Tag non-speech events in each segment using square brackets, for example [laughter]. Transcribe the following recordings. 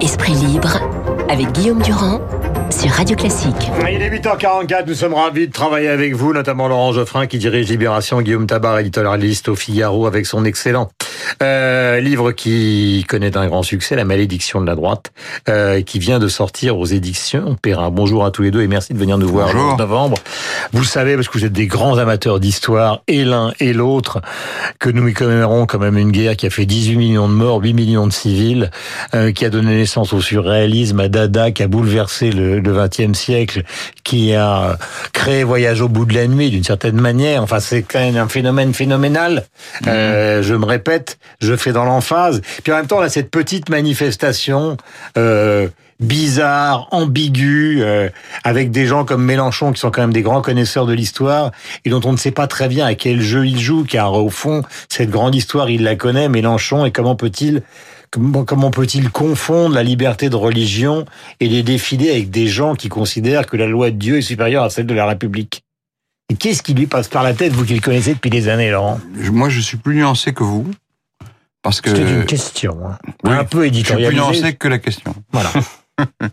Esprit libre avec Guillaume Durand sur Radio Classique. Il est 8h44, nous sommes ravis de travailler avec vous, notamment Laurent Geoffrin qui dirige Libération, Guillaume Tabar, éditorialiste au Figaro avec son excellent euh, livre qui connaît un grand succès, La malédiction de la droite, euh, qui vient de sortir aux éditions Perrin. Bonjour à tous les deux et merci de venir nous voir Bonjour. en novembre. Vous le savez parce que vous êtes des grands amateurs d'histoire, et l'un et l'autre, que nous commémorons quand même une guerre qui a fait 18 millions de morts, 8 millions de civils, euh, qui a donné naissance au surréalisme, à Dada, qui a bouleversé le, le 20e siècle, qui a créé Voyage au bout de la nuit d'une certaine manière. Enfin, c'est quand même un phénomène phénoménal. Euh, je me répète, je fais dans l'emphase. Puis en même temps, a cette petite manifestation euh, bizarre, ambiguë, euh, avec des gens comme Mélenchon qui sont quand même des grands connaisseurs de l'histoire et dont on ne sait pas très bien à quel jeu il joue, car au fond, cette grande histoire, il la connaît, Mélenchon, et comment peut-il Comment, peut-il confondre la liberté de religion et les défiler avec des gens qui considèrent que la loi de Dieu est supérieure à celle de la République? Qu'est-ce qui lui passe par la tête, vous qui le connaissez depuis des années, Laurent? Moi, je suis plus nuancé que vous. Parce que. C'était une question, hein. oui, un peu Je suis plus éditorialisée. que la question. Voilà. [laughs]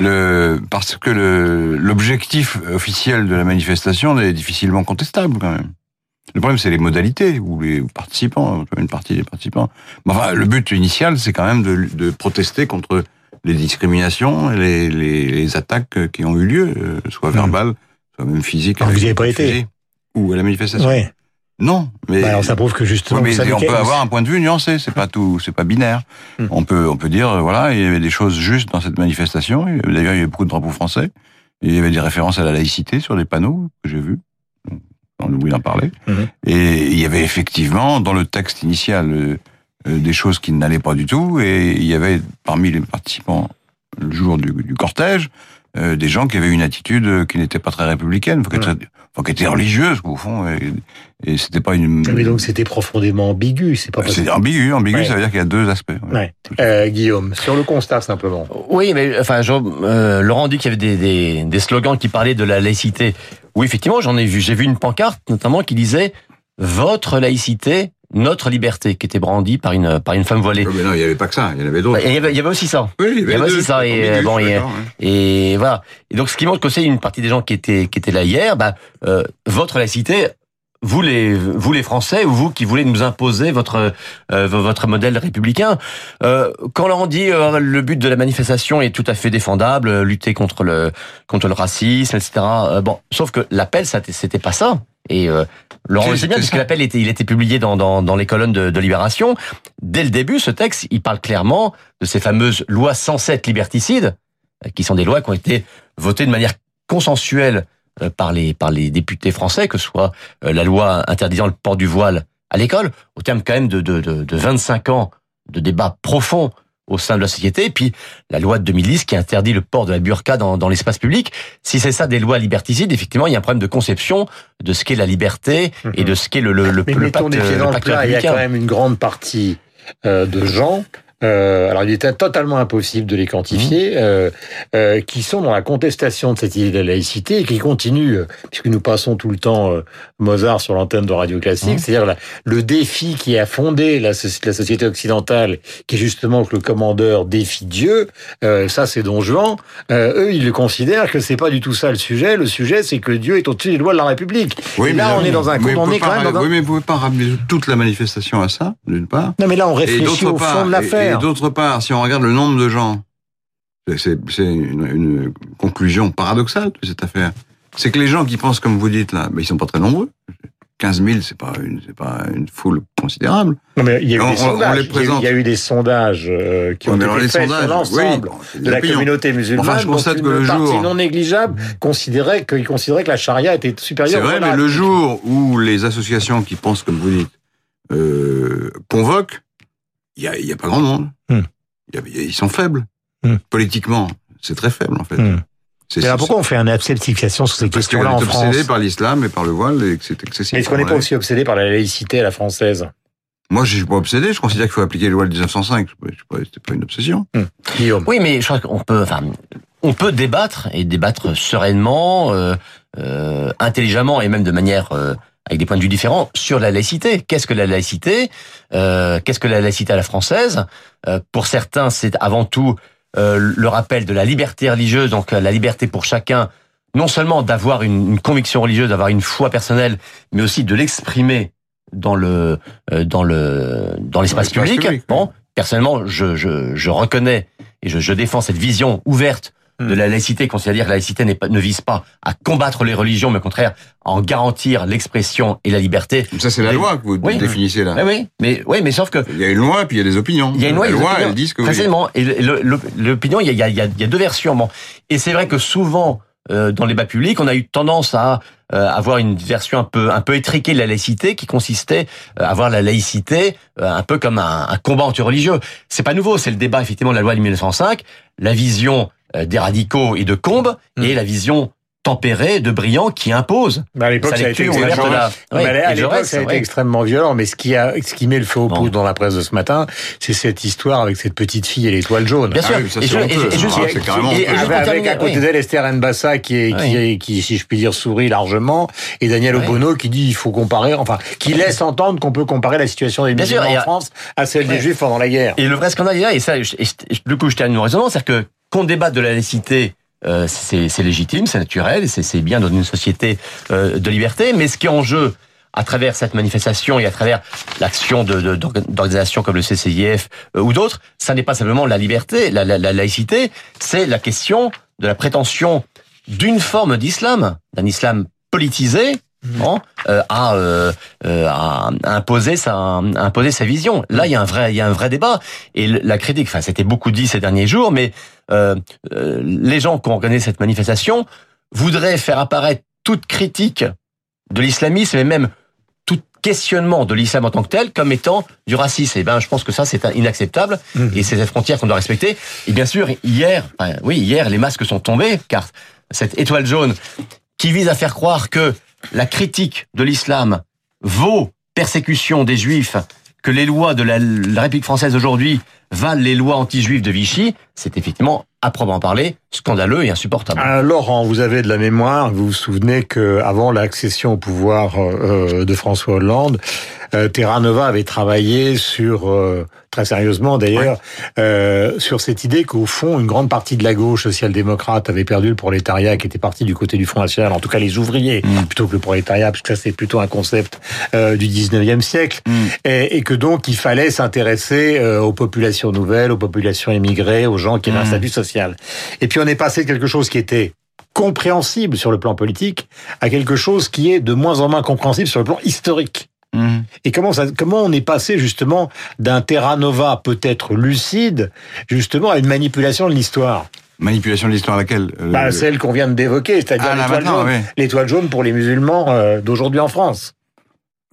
Le, parce que le, l'objectif officiel de la manifestation est difficilement contestable, quand même. Le problème, c'est les modalités, ou les participants, une partie des participants. Mais enfin, le but initial, c'est quand même de, de protester contre les discriminations et les, les, les attaques qui ont eu lieu, euh, soit Mhm. verbales, soit même physiques. Alors, vous avec y avez pas été. Ou à la manifestation. Ouais. Non, mais Bah alors ça prouve que justement, Oui, mais on peut avoir un point de vue nuancé, c'est pas tout, c'est pas binaire. Hmm. On peut, on peut dire, euh, voilà, il y avait des choses justes dans cette manifestation. D'ailleurs, il y avait beaucoup de drapeaux français. Il y avait des références à la laïcité sur des panneaux que j'ai vus. On oublie d'en parler. Mhm. Et il y avait effectivement, dans le texte initial, euh, euh, des choses qui n'allaient pas du tout. Et il y avait, parmi les participants, le jour du, du cortège, euh, des gens qui avaient une attitude qui n'était pas très républicaine, était, enfin, qui était religieuse, au fond. Et, et c'était pas une... Mais donc c'était profondément ambigu, c'est pas C'est ambigu, ambigu, Ouais. ça veut dire qu'il y a deux aspects. ouais. Ouais. Euh, Guillaume, sur le constat simplement. Oui, mais enfin, Jean- euh, Laurent dit qu'il y avait des, des, des slogans qui parlaient de la laïcité. Oui, effectivement, j'en ai vu. J'ai vu une pancarte notamment qui disait "Votre laïcité, notre liberté", qui était brandie par une par une femme voilée. Oh, mais non, il n'y avait pas que ça, il y en avait d'autres. Il y avait, il y avait aussi ça. Oui, il y avait deux, aussi ça, et, bon, et, voilà. Et donc, ce qui montre que c'est une partie des gens qui étaient qui étaient là hier. Bah, euh, votre laïcité. Vous les, vous les Français, ou vous qui voulez nous imposer votre euh, votre modèle républicain, euh, quand Laurent dit euh, le but de la manifestation est tout à fait défendable, lutter contre le contre le racisme, etc. euh, bon, sauf que l'appel, ça, c'était pas ça. Et euh, Laurent le sait bien, puisque l'appel était, il était publié dans, dans, dans les colonnes de, de Libération. Dès le début, ce texte, il parle clairement de ces fameuses lois 107 liberticides, euh, qui sont des lois qui ont été votées de manière consensuelle euh, par les, par les députés français, que ce soit euh, la loi interdisant le port du voile à l'école, au terme quand même de, de, de, de 25 ans de débats profonds au sein de la société, et puis la loi de 2010 qui interdit le port de la burqa dans, dans l'espace public. Si c'est ça des lois liberticides, effectivement, il y a un problème de conception de ce qu'est la liberté et de ce qu'est le, le, le, Mais le mettons pacte, des pieds le dans le pacte plat, il y a quand même une grande partie euh, de gens. Euh, alors, il était totalement impossible de les quantifier, Mmh. euh, euh, qui sont dans la contestation de cette idée de la laïcité et qui continuent, euh, puisque nous passons tout le temps euh, Mozart sur l'antenne de Radio Classique, Mmh. c'est-à-dire le défi qui a fondé la, soci- la société occidentale, qui est justement que le commandeur défie Dieu, euh, ça c'est Don Juan, euh, eux ils le considèrent que c'est pas du tout ça le sujet, le sujet c'est que Dieu est au-dessus des lois de la République. Oui, et mais là on oui, est dans un on est quand même dans un... Oui, mais vous pouvez pas ramener toute la manifestation à ça, d'une part. Non mais là on réfléchit au part, fond de l'affaire. Et d'autre part, si on regarde le nombre de gens, c'est- c'est c'est une, une conclusion paradoxale de cette affaire. C'est que les gens qui pensent comme vous dites là, mais ils sont pas très nombreux. 15 000, c'est pas une, c'est pas une foule considérable. Non, mais il y a eu On- des on- on sondages. Il y a eu- présente. Il y a eu des sondages euh, qui ont été faits sondages, sur l'ensemble oui, c'est de la opinions. communauté musulmane. Enfin, je constate que le jour- non négligeable considérait considéraient que la charia était C'est supérieure. vrai, à la mais le jour où les associations qui pensent comme vous dites euh, convoquent, il y a, y a pas grand monde. Hmm. Il y a- ils sont faibles. Hmm. Politiquement, c'est très faible en fait. Hmm. C'est Mais alors pourquoi on fait un acceptification sur ces Parce qu'on questions-là en est obsédé France par l'islam et par le voile et que c'est excessif. Mais est-ce qu'on n'est pas aussi obsédé par la laïcité à la française? Moi, je suis pas obsédé. Je considère qu'il faut appliquer les lois de 1905. Je sais pas, C'était pas une obsession. Guillaume Oui, mais je crois qu'on peut, enfin, on peut débattre et débattre sereinement, euh, euh, intelligemment et même de manière euh, avec des points de vue différents sur la laïcité. Qu'est-ce que la laïcité? Euh, Qu'est-ce que la laïcité à la française? Euh, Pour certains, c'est avant tout euh, le rappel de la liberté religieuse, donc euh, la liberté pour chacun, non seulement d'avoir une, une conviction religieuse, d'avoir une foi personnelle, mais aussi de l'exprimer dans le euh, dans le dans l'espace l'espace public. public, Bon, personnellement, je, je, je reconnais et je, je défends cette vision ouverte de la laïcité, c'est-à-dire que la laïcité pas, ne vise pas à combattre les religions, mais au contraire à en garantir l'expression et la liberté. Ça, c'est la loi que vous Oui. définissez là. Oui, oui, mais oui, mais sauf que Il y a une loi, puis il y a des opinions. il y a une loi, la loi, opinions. elles disent que oui. Précisément. Et l'opinion, il y a, il y, a, il y a- il y a deux versions. Bon. Et c'est vrai que souvent, euh, dans les débats publics, on a eu tendance à euh, avoir une version un peu un peu étriquée de la laïcité, qui consistait euh, à voir la laïcité euh, un peu comme un, un combat anti-religieux. C'est pas nouveau. C'est le débat effectivement de la loi de 1905, la vision des radicaux et de Combes, Mm. et la vision tempérée de Briand qui impose Mais à l'époque, ça a été la. À l'époque, ça a été ouais. extrêmement violent. Mais ce qui a, ce qui met le feu au Bon. poudre dans la presse de ce matin, c'est cette histoire avec cette petite fille et l'étoile jaune. Bien sûr. Et c'est c'est avec, à côté oui. d'elle Esther Mbassa qui, est, qui, Oui. est- qui, si je puis dire, sourit largement, et Daniel Oui. Obono qui dit il faut comparer, enfin, qui laisse entendre qu'on peut comparer la situation des musulmans en à- France à celle des juifs pendant la guerre. Et le vrai scandale et ça, du coup, je termine mon raisonnement, c'est-à-dire que qu'on débatte de la laïcité, euh, c'est légitime, c'est naturel, c'est bien dans une société euh, de liberté, mais ce qui est en jeu à travers cette manifestation et à travers l'action de- de- d'organisations comme le CCIF euh, ou d'autres, ça n'est pas simplement la liberté, la, la- la laïcité, c'est la question de la prétention d'une forme d'islam, d'un islam politisé, bon, euh, à, euh, euh, à imposer sa à imposer sa vision. Là, il y a un vrai il y a un vrai débat et la critique. Enfin, c'était beaucoup dit ces derniers jours, mais euh, euh, les gens qui ont organisé cette manifestation voudraient faire apparaître toute critique de l'islamisme et même tout questionnement de l'islam en tant que tel comme étant du racisme. Et ben, je pense que ça c'est inacceptable Mhm. et c'est cette frontière qu'on doit respecter. Et bien sûr, hier, oui, hier, les masques sont tombés car cette étoile jaune qui vise à faire croire que la critique de l'islam vaut persécution des juifs, que les lois de la, République française aujourd'hui valent les lois anti-juives de Vichy, c'est effectivement, à proprement parler, scandaleux et insupportable. Ah, Laurent, vous avez de la mémoire. Vous vous souvenez que avant l'accession au pouvoir euh, de François Hollande, euh, Terra Nova avait travaillé sur euh, très sérieusement d'ailleurs euh, sur cette idée qu'au fond une grande partie de la gauche social-démocrate avait perdu le prolétariat qui était parti du côté du Front national, en tout cas les ouvriers Mm. plutôt que le prolétariat, parce que ça c'est plutôt un concept euh, du 19e siècle, Mm. et, et que donc il fallait s'intéresser euh, aux populations nouvelles, aux populations immigrées, aux gens qui avaient un Mm. statut social. Et puis on est passé de quelque chose qui était compréhensible sur le plan politique à quelque chose qui est de moins en moins compréhensible sur le plan historique. Mhm. Et comment ça, comment on est passé justement d'un Terra Nova peut-être lucide justement à une manipulation de l'histoire, Manipulation de l'histoire laquelle euh, bah, celle qu'on vient d'évoquer, c'est-à-dire Ah, l'étoile jaune, oui. jaune pour les musulmans euh, d'aujourd'hui en France.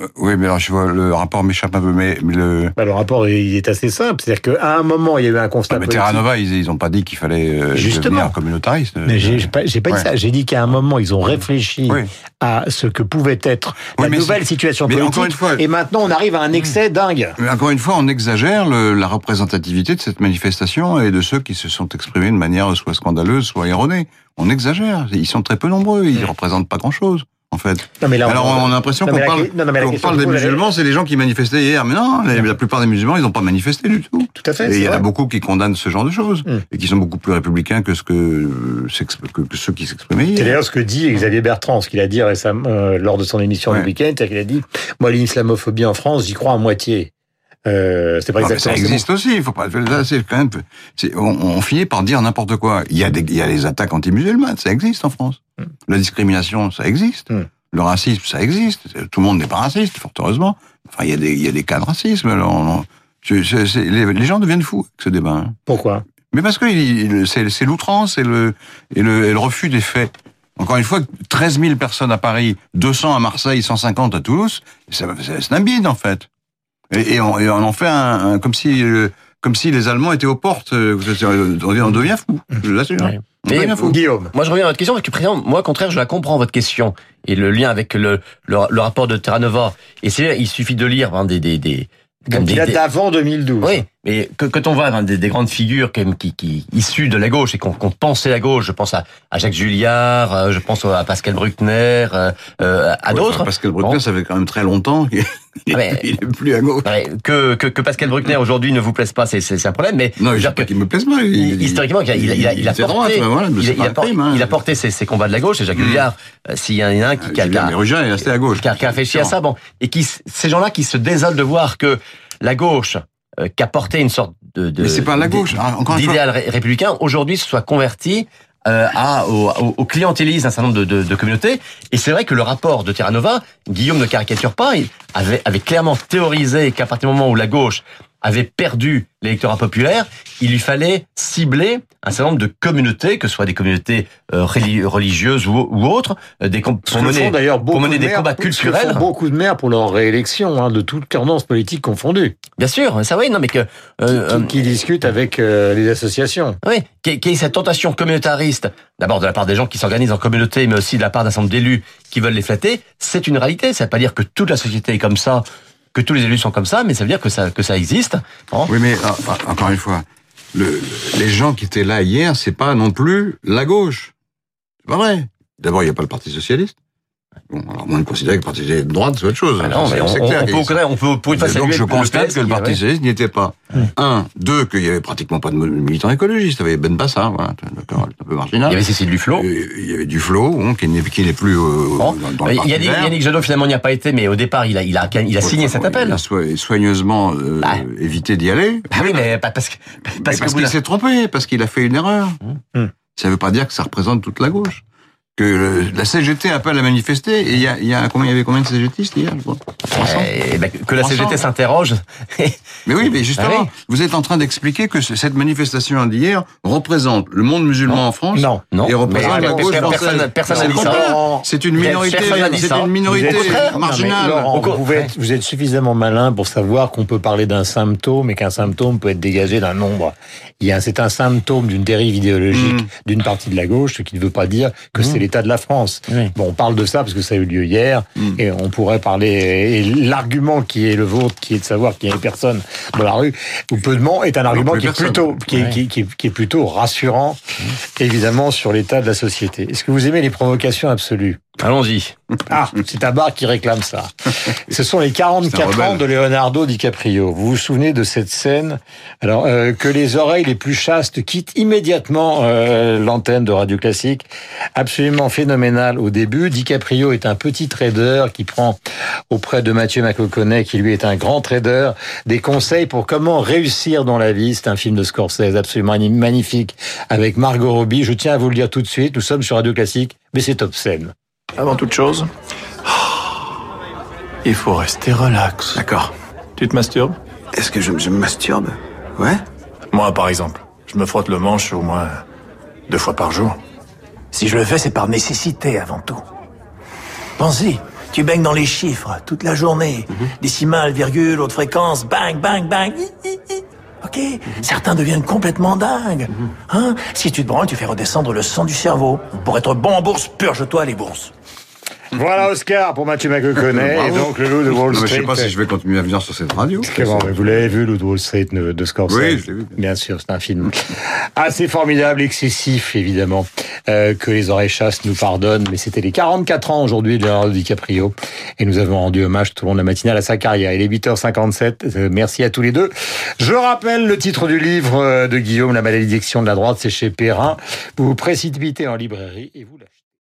Euh, Oui, mais alors je vois le rapport m'échappe un peu, mais, mais le. Bah, le rapport il est assez simple, c'est-à-dire qu'à un moment il y a eu un constat Ah, mais. Terra Nova, ils, ils ont pas dit qu'il fallait euh, Justement. devenir communautariste. Mais j'ai pas, dit Ouais. ça. J'ai dit qu'à un moment, ils ont réfléchi Oui. à ce que pouvait être Oui, la nouvelle situation mais politique. encore une fois- et maintenant, on arrive à un excès dingue. Mais encore une fois, on exagère le- la représentativité de cette manifestation et de ceux qui se sont exprimés de manière soit scandaleuse, soit erronée. On exagère. Ils sont très peu nombreux. Ils représentent pas grand-chose, en fait. Non, mais là, Alors on a l'impression qu'on parle, non, non, des musulmans, c'est les gens qui manifestaient hier. Mais non, la, la plupart des musulmans, ils n'ont pas manifesté du tout. Tout à fait. Et c'est il y en a beaucoup qui condamnent ce genre de choses Mm. et qui sont beaucoup plus républicains que ce que, s'exp- que, que ceux qui s'exprimaient C'est hier. d'ailleurs ce que dit Xavier Bertrand, ce qu'il a dit récemment euh, lors de son émission Ouais. le week-end, c'est qu'il a dit moi l'islamophobie en France, j'y crois à moitié. Euh, c'est pas Non, exactement ça existe aussi. Il faut pas. C'est quand même. c'est- On, on finit par dire n'importe quoi. Il y a des, il y a les attaques anti-musulmanes. Ça existe en France. Mm. La discrimination, ça existe. Mm. Le racisme, ça existe. Tout le monde n'est pas raciste, fort heureusement. Enfin, il y a des, il y a des cas de racisme. On- les, les gens deviennent fous avec ce débat. hein. Pourquoi? Mais parce que c'est c'est l'outrance et le, et, le, et le refus des faits. Encore une fois, 13 000 personnes à Paris, 200 à Marseille, 150 à Toulouse, c'est un bide en fait. Et, et on, et on en fait un, un- comme si euh, comme si les Allemands étaient aux portes. euh, On devient, on devient fou. Je l'assure. Mais devient fou. Guillaume. Moi, je reviens à votre question parce que, président, moi, au contraire, je la comprends, votre question. Et le lien avec le, le, le rapport de Terra Nova. Et c'est, il suffit de lire hein, des, des, des, Donc il des- date des- d'avant 2012. Oui, mais que, quand on voit hein, des, des grandes figures quand même qui, qui issues de la gauche et qu'on qu'on pensait la gauche, je pense à, à Jacques Julliard, euh, je pense à Pascal Bruckner, euh, euh, à Ouais, d'autres. enfin, Pascal Bruckner, Bon. ça fait quand même très longtemps [laughs] Ah, il est plus à gauche. Ouais, que, que, que Pascal Bruckner aujourd'hui ne vous plaise pas, c'est un problème. Mais Non, je qu'il me plaise pas. il- historiquement, il a, il a, porté, il, a, porté ses, ses combats de la gauche. Et Jacques Mm. Euh, s'il y en a un qui, a, qui a- Mais Rugin est resté à gauche. qui a, réfléchi à ça, bon, et qui, ces gens-là qui se désolent de voir que la gauche, euh, qui a porté une sorte de, de Mais c'est pas la gauche. Ah, Encore une fois, républicain, aujourd'hui se soit converti euh, à, au, au, d'un certain nombre de, de, de communautés. Et c'est vrai que le rapport de Terra Nova, Guillaume ne caricature pas, il avait, avait clairement théorisé qu'à partir du moment où la gauche avait perdu l'électorat populaire, il lui fallait cibler un certain nombre de communautés, que ce soit des communautés euh, reli- religieuses ou, ou autres, euh, des pour mener, beaucoup mener de des maires- combats culturels. font beaucoup de maires pour leur réélection, hein, de toutes tendances politiques confondues, Bien sûr, ça oui, non mais que euh, qui, qui discutent avec euh, les associations. Oui, qu'il y ait cette tentation communautariste, d'abord de la part des gens qui s'organisent en communauté, mais aussi de la part d'un certain nombre d'élus qui veulent les flatter, c'est une réalité. Ça veut pas dire que toute la société est comme ça, que tous les élus sont comme ça, mais ça veut dire que ça, que ça existe. Oui, mais ah, ah, encore une fois, le, les gens qui étaient là hier, c'est pas non plus la gauche. C'est pas vrai. D'abord, il n'y a pas le Parti socialiste. Bon, alors moi, je considère que le Parti socialiste de droite, c'est autre chose. Ah non, mais on, on- clair on peut, on peut pour une fois donc je constate que le Parti socialiste n'y était pas. Un, deux, qu'il y avait pratiquement pas de militants écologistes. Il y avait Ben Bassa, voilà, un peu Il marginal. y avait Cécile Duflot. Euh, Il y avait Duflo, bon, qui n'est plus euh, Bon. dans, dans le Il y a Parti vert. Yannick Jadot finalement n'y a pas été, mais au départ il a, il a, il a signé cet appel. Il a soi- soigneusement euh, Bah. évité d'y aller. Ah oui, mais pas parce que parce qu'il la- s'est trompé, parce qu'il a fait une erreur. Mmh. Ça ne veut pas dire que ça représente toute la gauche. Que le- la CGT appelle à manifester, et il y a, y a combien, il y avait combien de CGTistes hier je crois? 300 Ben, que la 300. CGT s'interroge. [laughs] Mais oui, mais justement, Ah oui. vous êtes en train d'expliquer que ce- cette manifestation d'hier représente le monde musulman en France Non. non, et représente mais la gauche française. personne, n'a C'est dit le ça. C'est une minorité, Personne n'a dit c'est ça. une Vous minorité Non, marginale. Laurent, vous, êtes, vous êtes suffisamment malin pour savoir qu'on peut parler d'un symptôme et qu'un symptôme peut être dégagé d'un nombre. Il y a, c'est un symptôme d'une dérive idéologique Mm. d'une partie de la gauche, ce qui ne veut pas dire que c'est l'état de la France. Oui. Bon, on parle de ça parce que ça a eu lieu hier Mm. et on pourrait parler. Et qui est le vôtre, qui est de savoir qu'il n'y a personne dans la rue ou peu de monde, est un argument qui est plutôt qui est, Ouais. qui, est- qui est- qui est plutôt rassurant, évidemment, sur l'état de la société. Est-ce que vous aimez les provocations absolues? Allons-y. ah, c'est un bar qui réclame ça. Ce sont les C'est 44 un ans de Leonardo DiCaprio. Vous vous souvenez de cette scène? Alors euh, que les oreilles les plus chastes quittent immédiatement euh, l'antenne de Radio Classique. Absolument phénoménal au début. DiCaprio est un petit trader qui prend auprès de Mathieu McConaughey, qui lui est un grand trader, des conseils pour comment réussir dans la vie. C'est un film de Scorsese absolument magnifique avec Margot Robbie. Je tiens à vous le dire tout de suite. Nous sommes sur Radio Classique, mais c'est obscène. Avant toute chose, il faut rester relax. D'accord. Tu te masturbes? Est-ce que je, je me masturbe? Ouais Moi, par exemple, je me frotte le manche au moins deux fois par jour. Si je le fais, c'est par nécessité avant tout. Pensez, tu baignes dans les chiffres toute la journée. Décimales, virgules, haute fréquence, bang, bang, bang. hi, hi, hi. Ok? Certains deviennent complètement dingues. Hein? Si tu te branles, tu fais redescendre le sang du cerveau. Pour être bon en bourse, purge-toi les bourses. Voilà Oscar pour Mathieu McConaughey et Bravo. donc le loup de Wall Street. je sais pas si je vais continuer à venir sur cette radio. Mais vous l'avez vu, loup de Wall Street de Scorsese Oui, je l'ai vu. Bien sûr, c'est un film assez formidable, excessif évidemment, euh, que les oreilles chasses nous pardonnent. Mais c'était les 44 ans aujourd'hui de Leonardo DiCaprio et nous avons rendu hommage tout au long de la matinale à sa carrière. Il est 8h57. euh, merci à tous les deux. Je rappelle le titre du livre euh, de Guillaume, La malédiction de la droite, c'est chez Perrin. Vous vous précipitez en librairie et vous l'achetez.